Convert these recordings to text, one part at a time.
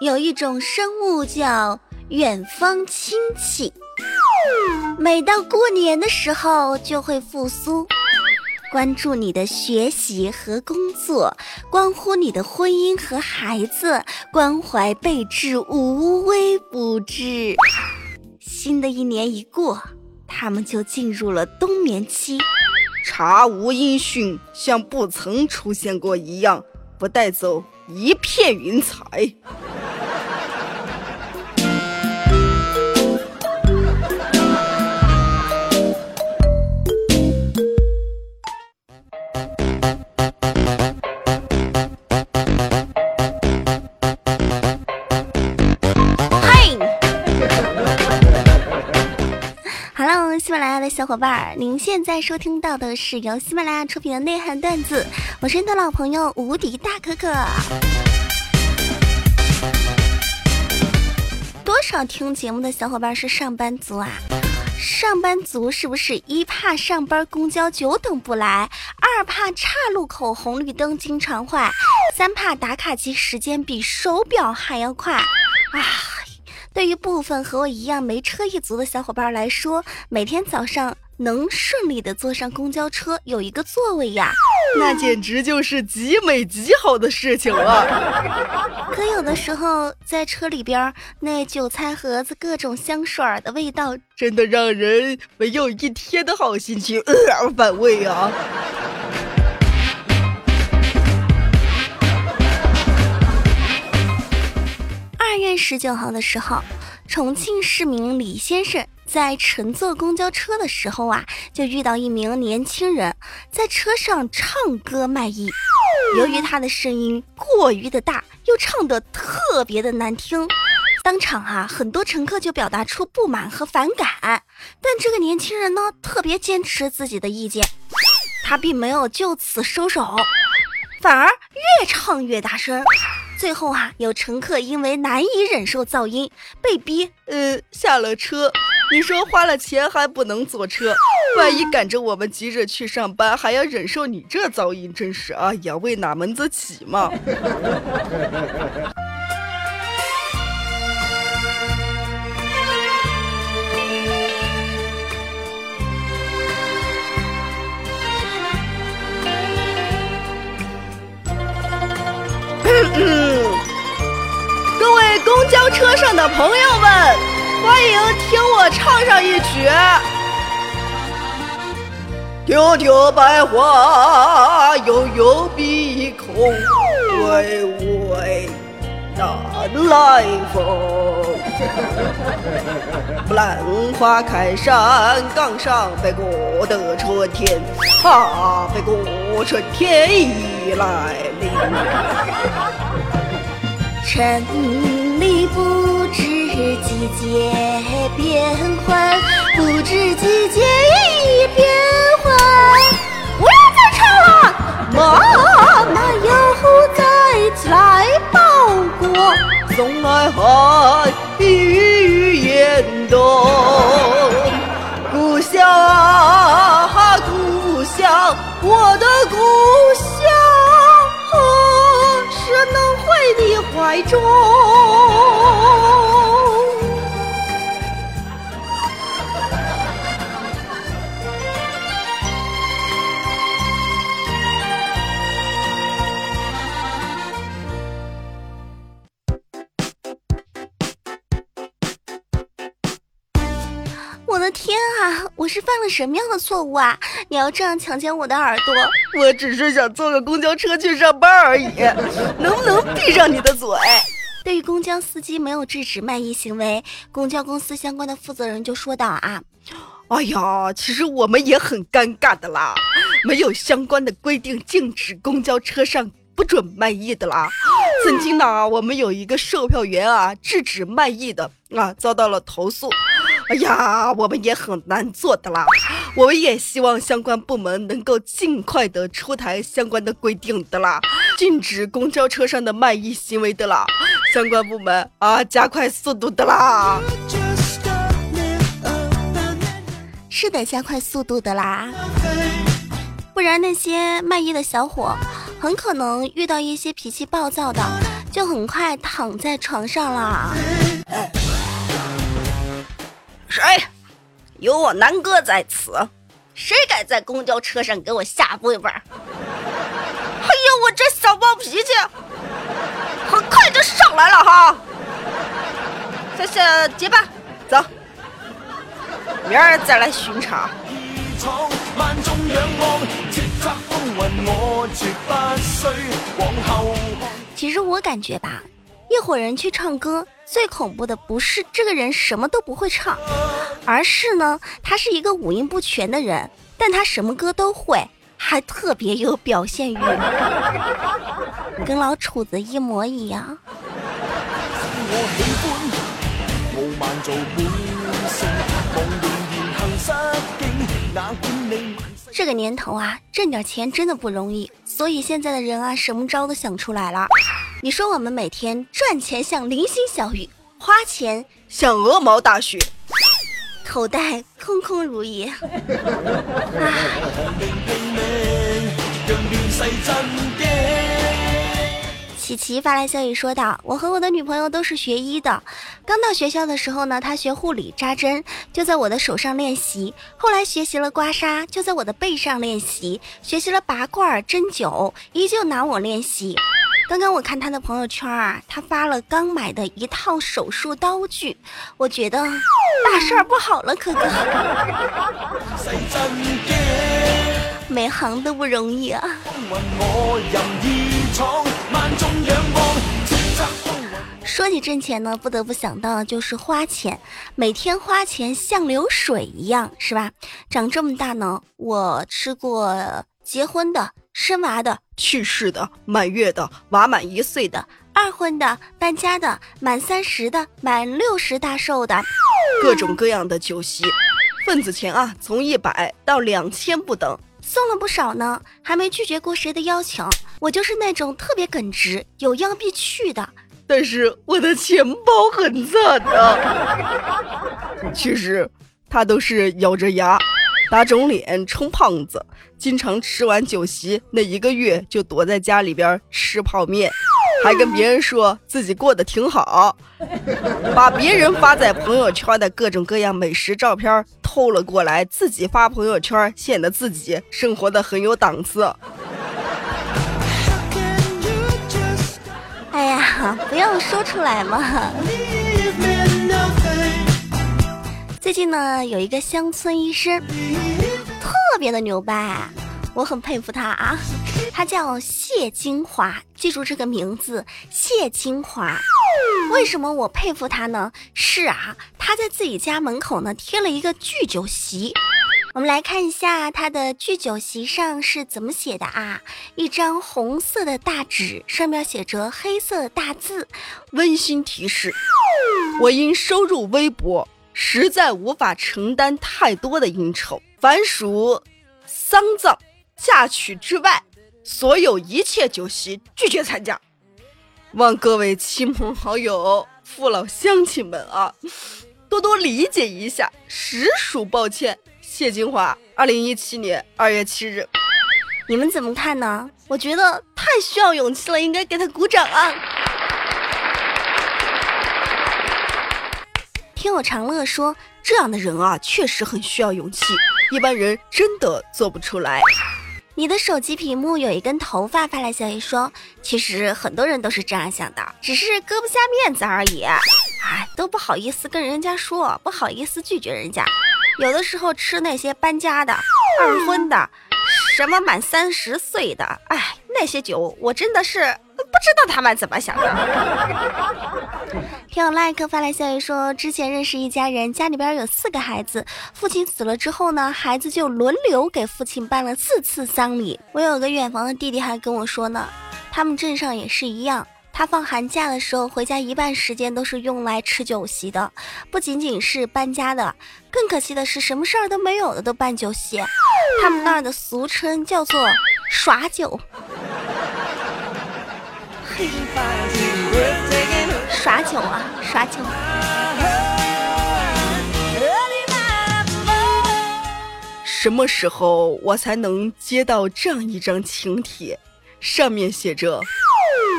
有一种生物叫远方亲戚，每到过年的时候就会复苏，关注你的学习和工作，关乎你的婚姻和孩子，关怀备至，无微不至。新的一年一过，他们就进入了冬眠期，查无音讯，像不曾出现过一样，不带走一片云彩。伙伴儿，您现在收听到的是由喜马拉雅出品的内涵段子，我是你的老朋友无敌大可可。多少听节目的小伙伴是上班族啊？上班族是不是一怕上班公交久等不来，二怕岔路口红绿灯经常坏，三怕打卡机时间比手表还要快啊？对于部分和我一样没车一族的小伙伴来说，每天早上能顺利的坐上公交车，有一个座位呀，那简直就是极美极好的事情了。可有的时候在车里边，那韭菜盒子各种香水的味道，真的让人没有一天的好心情，呃，反胃啊。十九号的时候，重庆市民李先生在乘坐公交车的时候啊，就遇到一名年轻人在车上唱歌卖艺。由于他的声音过于的大，又唱得特别的难听，当场啊，很多乘客就表达出不满和反感。但这个年轻人呢，特别坚持自己的意见，他并没有就此收手，反而越唱越大声。最后啊，有乘客因为难以忍受噪音，被逼呃下了车。你说花了钱还不能坐车，万一赶着我们急着去上班，还要忍受你这噪音，真是哎呀，为哪门子起嘛！各位公交车上的朋友们，欢迎听我唱上一曲。丢丢百花，悠悠碧空，微微南来风。兰花开山岗上，飞过的春天，啊，飞过春天已来临。城里不知季节变换，不知季节已变换。不要再唱了，妈妈又在起来报国，送来寒雨严冬。故乡啊，故乡，我的故怀中？我是犯了什么样的错误啊？你要这样强奸我的耳朵？我只是想坐个公交车去上班而已，能不能闭上你的嘴？对于公交司机没有制止卖艺行为，公交公司相关的负责人就说道啊：“哎呀，其实我们也很尴尬的啦，没有相关的规定禁止公交车上不准卖艺的啦。曾经呢，我们有一个售票员啊，制止卖艺的啊，遭到了投诉。”哎呀，我们也很难做的啦，我们也希望相关部门能够尽快的出台相关的规定的啦，禁止公交车上的卖艺行为的啦，相关部门啊，加快速度的啦，是得加快速度的啦，不然那些卖艺的小伙很可能遇到一些脾气暴躁的。就很快躺在床上了。谁？有我南哥在此，谁敢在公交车上给我下跪拜？哎呦，我这小暴脾气，很快就上来了哈！这是结伴，走，明儿再来巡查。其实我感觉吧，一伙人去唱歌，最恐怖的不是这个人什么都不会唱，而是呢，他是一个五音不全的人，但他什么歌都会，还特别有表现欲，跟老楚子一模一样。这个年头啊，挣点钱真的不容易，所以现在的人啊，什么招都想出来了。你说我们每天赚钱像零星小雨，花钱像鹅毛大雪，口袋空空如也。琪琪发来消息说道：“我和我的女朋友都是学医的，刚到学校的时候呢，她学护理扎针，就在我的手上练习；后来学习了刮痧，就在我的背上练习；学习了拔罐针灸，依旧拿我练习。刚刚我看他的朋友圈啊，他发了刚买的一套手术刀具，我觉得大事儿不好了，可哥，每行都不容易啊。”说起挣钱呢，不得不想到就是花钱，每天花钱像流水一样，是吧？长这么大呢，我吃过结婚的、生娃的、去世的、满月的、娃满一岁的、二婚的、搬家的、满三十的、满六十大寿的，各种各样的酒席，份子钱啊，从一百到两千不等。送了不少呢，还没拒绝过谁的邀请。我就是那种特别耿直，有样必去的。但是我的钱包很惨啊。其实他都是咬着牙，打肿脸充胖子，经常吃完酒席那一个月就躲在家里边吃泡面，还跟别人说自己过得挺好，把别人发在朋友圈的各种各样美食照片。偷了过来，自己发朋友圈，显得自己生活的很有档次。哎呀，不要说出来嘛！最近呢，有一个乡村医生，特别的牛掰，我很佩服他啊。他叫谢金华，记住这个名字，谢金华。为什么我佩服他呢？是啊，他在自己家门口呢贴了一个聚酒席。我们来看一下他的聚酒席上是怎么写的啊？一张红色的大纸，上面写着黑色大字：温馨提示，我因收入微薄，实在无法承担太多的应酬，凡属丧葬、嫁娶之外。所有一切酒席拒绝参加，望各位亲朋好友、父老乡亲们啊，多多理解一下，实属抱歉。谢金华，二零一七年二月七日，你们怎么看呢？我觉得太需要勇气了，应该给他鼓掌啊！听我长乐说，这样的人啊，确实很需要勇气，一般人真的做不出来。你的手机屏幕有一根头发，发来消息说，其实很多人都是这样想的，只是搁不下面子而已，哎，都不好意思跟人家说，不好意思拒绝人家。有的时候吃那些搬家的、二婚的，什么满三十岁的，哎，那些酒我真的是。不知道他们怎么想的。听友 like 发来消息说，之前认识一家人，家里边有四个孩子，父亲死了之后呢，孩子就轮流给父亲办了四次丧礼。我有个远房的弟弟还跟我说呢，他们镇上也是一样，他放寒假的时候回家，一半时间都是用来吃酒席的。不仅仅是搬家的，更可惜的是，什么事儿都没有的都办酒席。他们那儿的俗称叫做耍酒。酒啊，耍酒！什么时候我才能接到这样一张请帖？上面写着：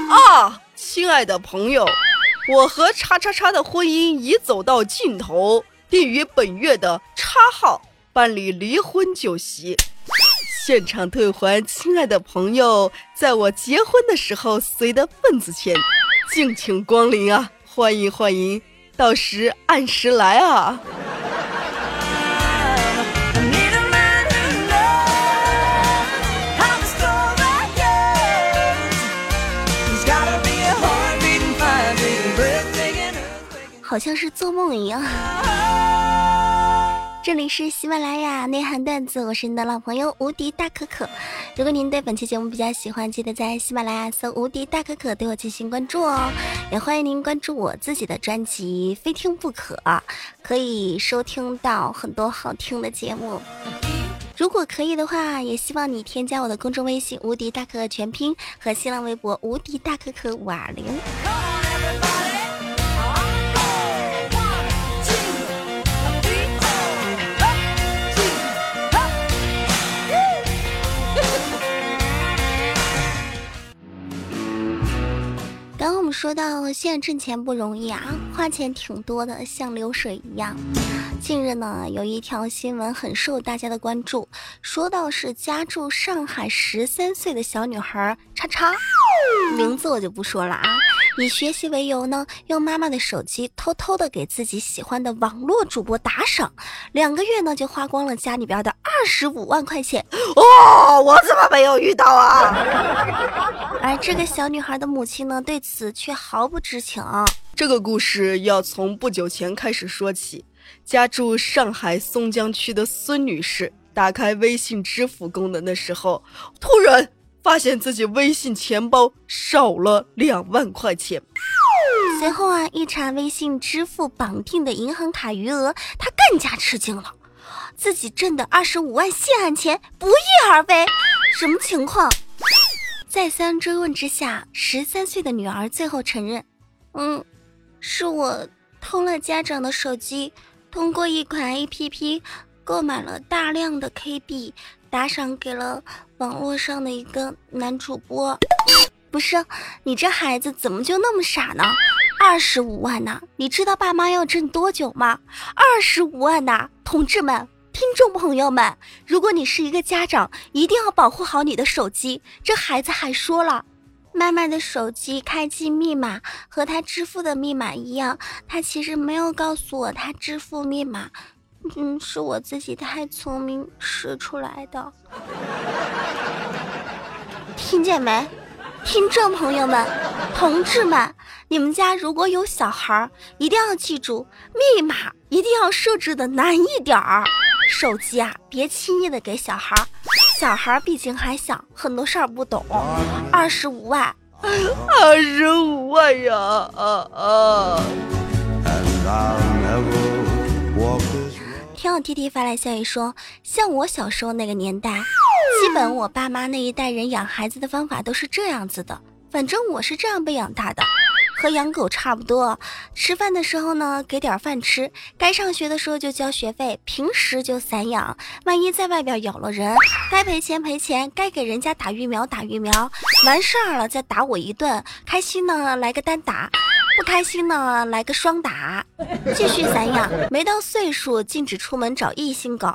啊，亲爱的朋友，我和叉叉叉的婚姻已走到尽头，并于本月的叉号办理离婚酒席，现场退还亲爱的朋友在我结婚的时候随的份子钱，敬请光临啊！欢迎欢迎，到时按时来啊！好像是做梦一样。这里是喜马拉雅内涵段子，我是你的老朋友无敌大可可。如果您对本期节目比较喜欢，记得在喜马拉雅搜“无敌大可可”对我进行关注哦。也欢迎您关注我自己的专辑《非听不可》，可以收听到很多好听的节目。如果可以的话，也希望你添加我的公众微信“无敌大可可全拼”和新浪微博“无敌大可可五二零”。说到现在挣钱不容易啊，花钱挺多的，像流水一样。近日呢，有一条新闻很受大家的关注，说到是家住上海十三岁的小女孩叉叉，名字我就不说了啊。以学习为由呢，用妈妈的手机偷偷的给自己喜欢的网络主播打赏，两个月呢就花光了家里边的二十五万块钱。哦，我怎么没有遇到啊？而这个小女孩的母亲呢，对此却毫不知情。这个故事要从不久前开始说起。家住上海松江区的孙女士打开微信支付功能的时候，突然。发现自己微信钱包少了两万块钱，随后啊，一查微信支付绑定的银行卡余额，他更加吃惊了，自己挣的二十五万血汗钱不翼而飞，什么情况？再三追问之下，十三岁的女儿最后承认，嗯，是我偷了家长的手机，通过一款 APP 购买了大量的 KB。打赏给了网络上的一个男主播，不是你这孩子怎么就那么傻呢？二十五万呐，你知道爸妈要挣多久吗？二十五万呐，同志们、听众朋友们，如果你是一个家长，一定要保护好你的手机。这孩子还说了，妈妈的手机开机密码和他支付的密码一样，他其实没有告诉我他支付密码。嗯，是我自己太聪明使出来的，听见没？听众朋友们、同志们，你们家如果有小孩，一定要记住密码，一定要设置的难一点儿。手机啊，别轻易的给小孩，小孩毕竟还小，很多事儿不懂。二十五万，二十五万呀！啊啊！听我 T T 发来消息说，像我小时候那个年代，基本我爸妈那一代人养孩子的方法都是这样子的。反正我是这样被养大的，和养狗差不多。吃饭的时候呢，给点饭吃；该上学的时候就交学费，平时就散养。万一在外边咬了人，该赔钱赔钱，该给人家打疫苗打疫苗。完事儿了再打我一顿，开心呢来个单打。不开心呢，来个双打，继续散养。没到岁数禁止出门找异性狗，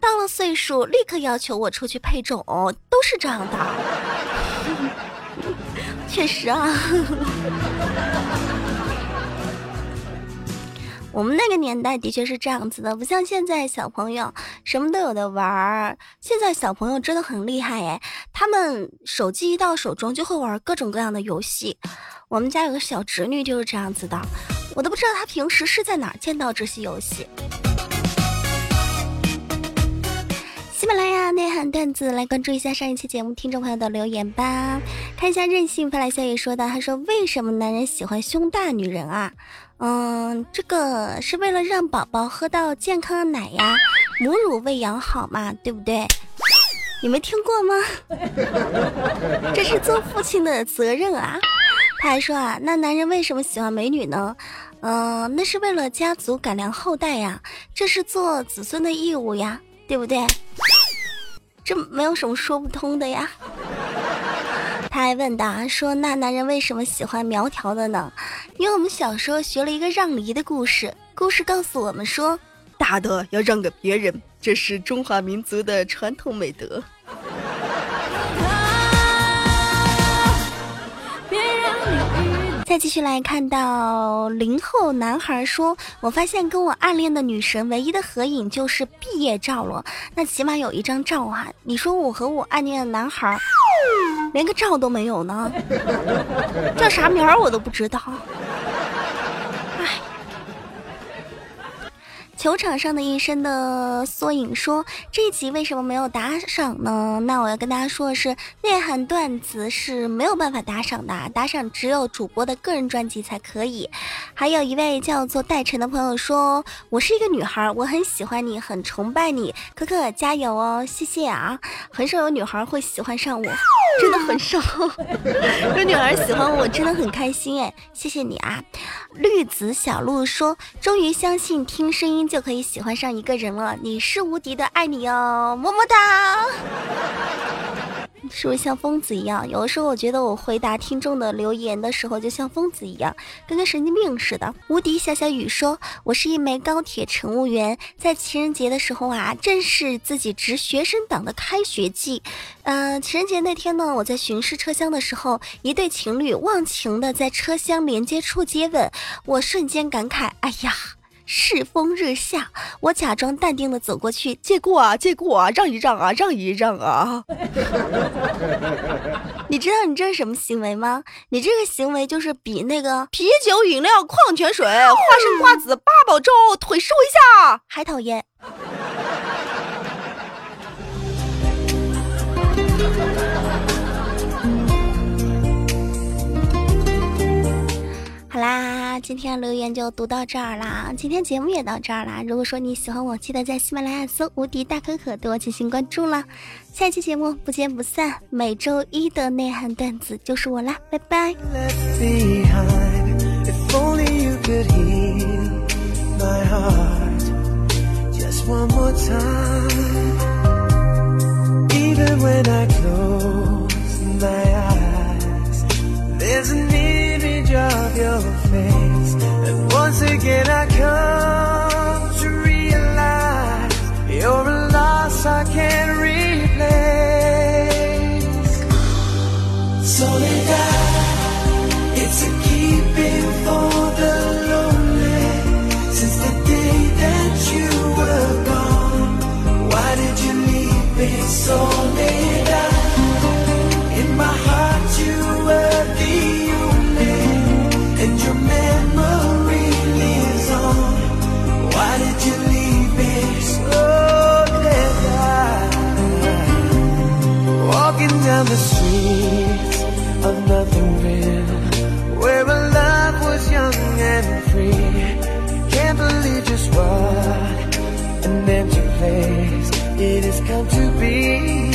到了岁数立刻要求我出去配种，都是这样的。确实啊，我们那个年代的确是这样子的，不像现在小朋友什么都有的玩儿。现在小朋友真的很厉害哎，他们手机一到手中就会玩各种各样的游戏。我们家有个小侄女就是这样子的，我都不知道她平时是在哪儿见到这些游戏。喜马拉雅内涵段子来关注一下上一期节目听众朋友的留言吧。看一下任性发来消息说的，他说为什么男人喜欢胸大女人啊？嗯，这个是为了让宝宝喝到健康的奶呀，母乳喂养好嘛，对不对？你没听过吗？这是做父亲的责任啊。他还说啊，那男人为什么喜欢美女呢？嗯，那是为了家族改良后代呀，这是做子孙的义务呀，对不对？这没有什么说不通的呀。他还问答说：“那男人为什么喜欢苗条的呢？”因为我们小时候学了一个让梨的故事，故事告诉我们说，大的要让给别人，这是中华民族的传统美德。再继续来看到零后男孩说：“我发现跟我暗恋的女神唯一的合影就是毕业照了，那起码有一张照啊！你说我和我暗恋的男孩连个照都没有呢，叫啥名儿我都不知道。”球场上的一生的缩影说：“这一集为什么没有打赏呢？那我要跟大家说的是，内涵段子是没有办法打赏的，打赏只有主播的个人专辑才可以。”还有一位叫做戴晨的朋友说：“我是一个女孩，我很喜欢你，很崇拜你，可可加油哦，谢谢啊！很少有女孩会喜欢上我，真的很少。有女孩喜欢我，真的很开心哎，谢谢你啊！”绿子小鹿说：“终于相信听声音就。”就可以喜欢上一个人了，你是无敌的，爱你哦，么么哒。是不是像疯子一样？有的时候我觉得我回答听众的留言的时候，就像疯子一样，跟个神经病似的。无敌小小雨说：“我是一枚高铁乘务员，在情人节的时候啊，正是自己值学生党的开学季。嗯，情人节那天呢，我在巡视车厢的时候，一对情侣忘情的在车厢连接处接吻，我瞬间感慨：哎呀！”世风日下，我假装淡定的走过去，借过啊，借过啊，让一让啊，让一让啊。你知道你这是什么行为吗？你这个行为就是比那个啤酒、饮料、矿泉水、花生、瓜子、八宝粥、腿试一下还讨厌。好啦，今天留言就读到这儿啦，今天节目也到这儿啦。如果说你喜欢我，记得在喜马拉雅搜“无敌大可可”对我进行关注啦。下期节目不见不散，每周一的内涵段子就是我啦，拜拜。It's so many come to be.